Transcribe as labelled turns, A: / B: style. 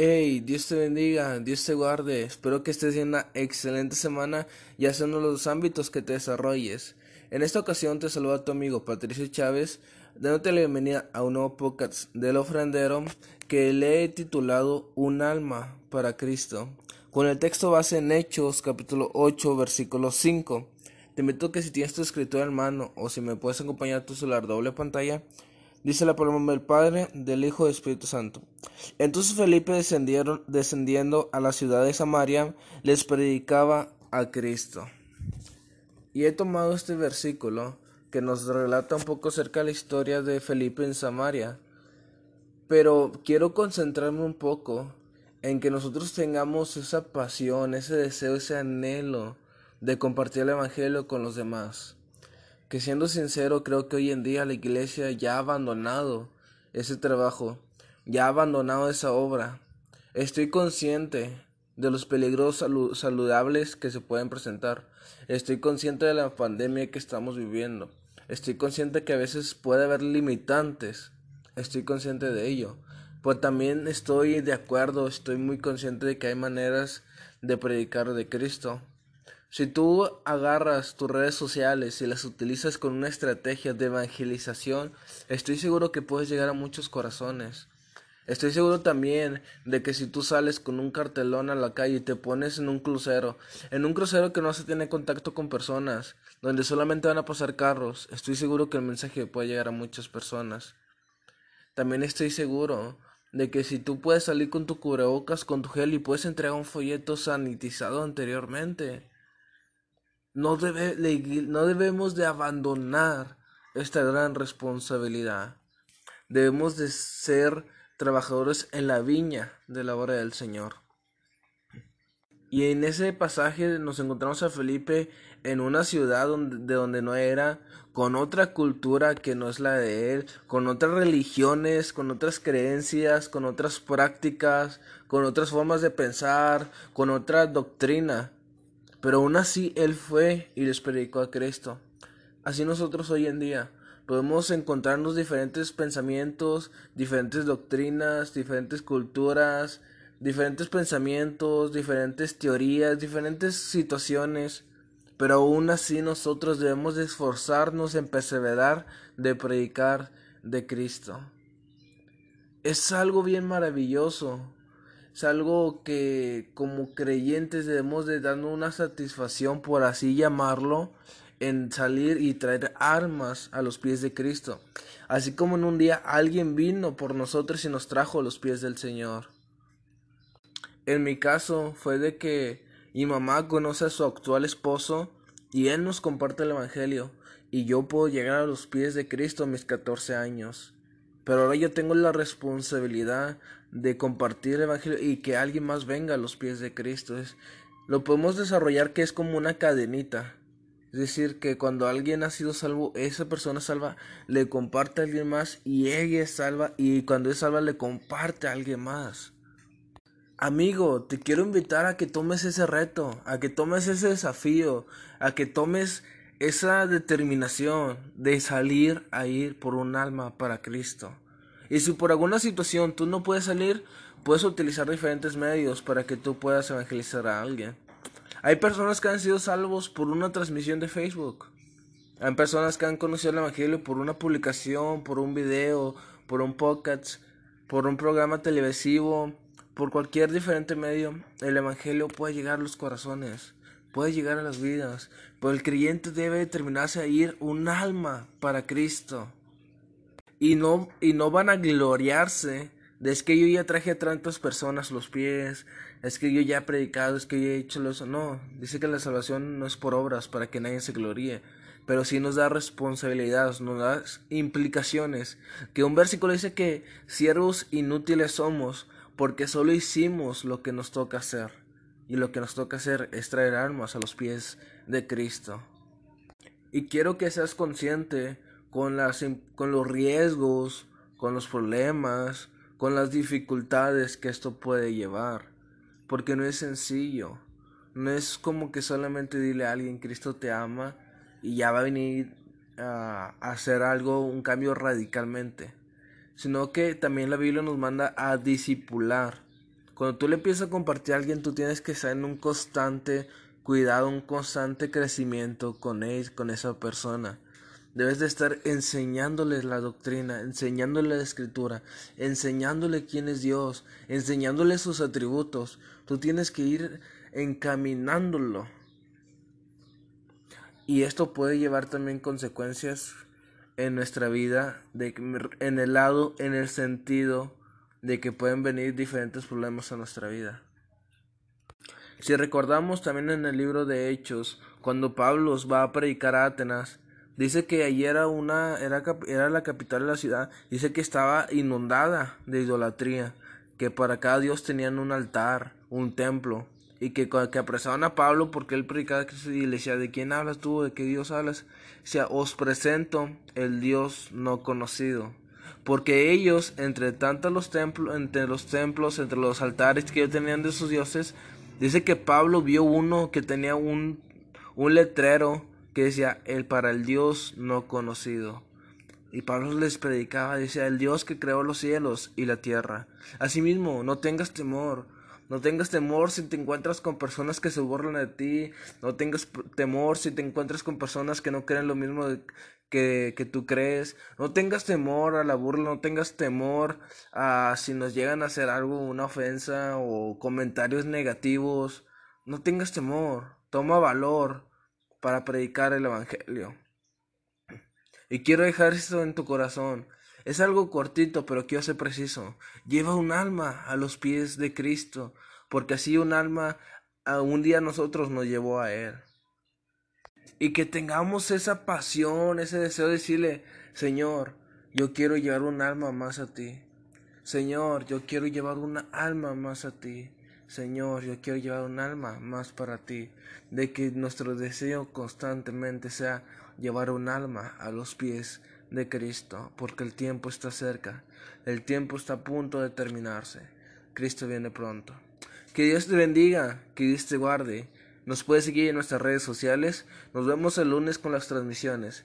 A: Hey, Dios te bendiga, Dios te guarde. Espero que estés en una excelente semana, sea en los ámbitos que te desarrolles. En esta ocasión te saluda tu amigo Patricio Chávez, dándote la bienvenida a un nuevo podcast del ofrendero que le he titulado Un alma para Cristo, con el texto base en Hechos capítulo 8 versículo 5. Te invito a que si tienes tu escritura en mano o si me puedes acompañar a tu celular doble pantalla, Dice la palabra del Padre, del Hijo y del Espíritu Santo. Entonces Felipe descendieron, descendiendo a la ciudad de Samaria, les predicaba a Cristo. Y he tomado este versículo que nos relata un poco acerca de la historia de Felipe en Samaria. Pero quiero concentrarme un poco en que nosotros tengamos esa pasión, ese deseo, ese anhelo de compartir el Evangelio con los demás que siendo sincero creo que hoy en día la iglesia ya ha abandonado ese trabajo, ya ha abandonado esa obra. Estoy consciente de los peligros saludables que se pueden presentar. Estoy consciente de la pandemia que estamos viviendo. Estoy consciente que a veces puede haber limitantes. Estoy consciente de ello. Pero también estoy de acuerdo, estoy muy consciente de que hay maneras de predicar de Cristo. Si tú agarras tus redes sociales y las utilizas con una estrategia de evangelización, estoy seguro que puedes llegar a muchos corazones. Estoy seguro también de que si tú sales con un cartelón a la calle y te pones en un crucero, en un crucero que no se tiene contacto con personas, donde solamente van a pasar carros, estoy seguro que el mensaje puede llegar a muchas personas. También estoy seguro de que si tú puedes salir con tu cubrebocas, con tu gel y puedes entregar un folleto sanitizado anteriormente, no, debe, no debemos de abandonar esta gran responsabilidad. Debemos de ser trabajadores en la viña de la obra del Señor. Y en ese pasaje nos encontramos a Felipe en una ciudad de donde no era, con otra cultura que no es la de él, con otras religiones, con otras creencias, con otras prácticas, con otras formas de pensar, con otra doctrina. Pero aún así Él fue y les predicó a Cristo. Así nosotros hoy en día podemos encontrarnos diferentes pensamientos, diferentes doctrinas, diferentes culturas, diferentes pensamientos, diferentes teorías, diferentes situaciones, pero aún así nosotros debemos de esforzarnos en perseverar de predicar de Cristo. Es algo bien maravilloso es algo que como creyentes debemos de darnos una satisfacción, por así llamarlo, en salir y traer armas a los pies de Cristo. Así como en un día alguien vino por nosotros y nos trajo a los pies del Señor. En mi caso fue de que mi mamá conoce a su actual esposo y él nos comparte el Evangelio y yo puedo llegar a los pies de Cristo a mis 14 años. Pero ahora yo tengo la responsabilidad de compartir el Evangelio y que alguien más venga a los pies de Cristo. Es, lo podemos desarrollar que es como una cadenita. Es decir, que cuando alguien ha sido salvo, esa persona salva, le comparte a alguien más y ella es salva y cuando es salva le comparte a alguien más. Amigo, te quiero invitar a que tomes ese reto, a que tomes ese desafío, a que tomes esa determinación de salir a ir por un alma para Cristo. Y si por alguna situación tú no puedes salir, puedes utilizar diferentes medios para que tú puedas evangelizar a alguien. Hay personas que han sido salvos por una transmisión de Facebook. Hay personas que han conocido el Evangelio por una publicación, por un video, por un podcast, por un programa televisivo, por cualquier diferente medio. El Evangelio puede llegar a los corazones puede llegar a las vidas, pero el creyente debe determinarse a ir un alma para Cristo. Y no, y no van a gloriarse de es que yo ya traje a tantas personas los pies, es que yo ya he predicado, es que yo he hecho eso. No, dice que la salvación no es por obras para que nadie se gloríe, pero sí nos da responsabilidades, nos da implicaciones. Que un versículo dice que siervos inútiles somos porque solo hicimos lo que nos toca hacer y lo que nos toca hacer es traer armas a los pies de Cristo. Y quiero que seas consciente con, las, con los riesgos, con los problemas, con las dificultades que esto puede llevar, porque no es sencillo. No es como que solamente dile a alguien Cristo te ama y ya va a venir a hacer algo, un cambio radicalmente, sino que también la Biblia nos manda a disipular Cuando tú le empiezas a compartir a alguien, tú tienes que estar en un constante cuidado, un constante crecimiento con él, con esa persona. Debes de estar enseñándoles la doctrina, enseñándole la escritura, enseñándole quién es Dios, enseñándole sus atributos. Tú tienes que ir encaminándolo. Y esto puede llevar también consecuencias en nuestra vida, de, en el lado, en el sentido de que pueden venir diferentes problemas a nuestra vida. Si recordamos también en el libro de Hechos, cuando Pablo va a predicar a Atenas, dice que allí era una, era, era la capital de la ciudad, dice que estaba inundada de idolatría, que para cada dios tenían un altar, un templo, y que, que apresaban a Pablo porque él predicaba y le decía, ¿de quién hablas tú? ¿De qué Dios hablas? Decía, os presento el Dios no conocido. Porque ellos, entre tantos los templos, entre los templos, entre los altares que ellos tenían de sus dioses, dice que Pablo vio uno que tenía un, un letrero que decía, el para el Dios no conocido. Y Pablo les predicaba, decía, el Dios que creó los cielos y la tierra. Asimismo, no tengas temor, no tengas temor si te encuentras con personas que se burlan de ti. No tengas temor si te encuentras con personas que no creen lo mismo que, que tú crees. No tengas temor a la burla, no tengas temor a si nos llegan a hacer algo, una ofensa o comentarios negativos. No tengas temor, toma valor para predicar el Evangelio. Y quiero dejar esto en tu corazón. Es algo cortito, pero quiero ser preciso. Lleva un alma a los pies de Cristo, porque así un alma a un día nosotros nos llevó a Él. Y que tengamos esa pasión, ese deseo de decirle, Señor, yo quiero llevar un alma más a ti. Señor, yo quiero llevar una alma más a ti. Señor, yo quiero llevar un alma más para ti. De que nuestro deseo constantemente sea llevar un alma a los pies de Cristo, porque el tiempo está cerca, el tiempo está a punto de terminarse. Cristo viene pronto. Que Dios te bendiga, que Dios te guarde. Nos puedes seguir en nuestras redes sociales. Nos vemos el lunes con las transmisiones.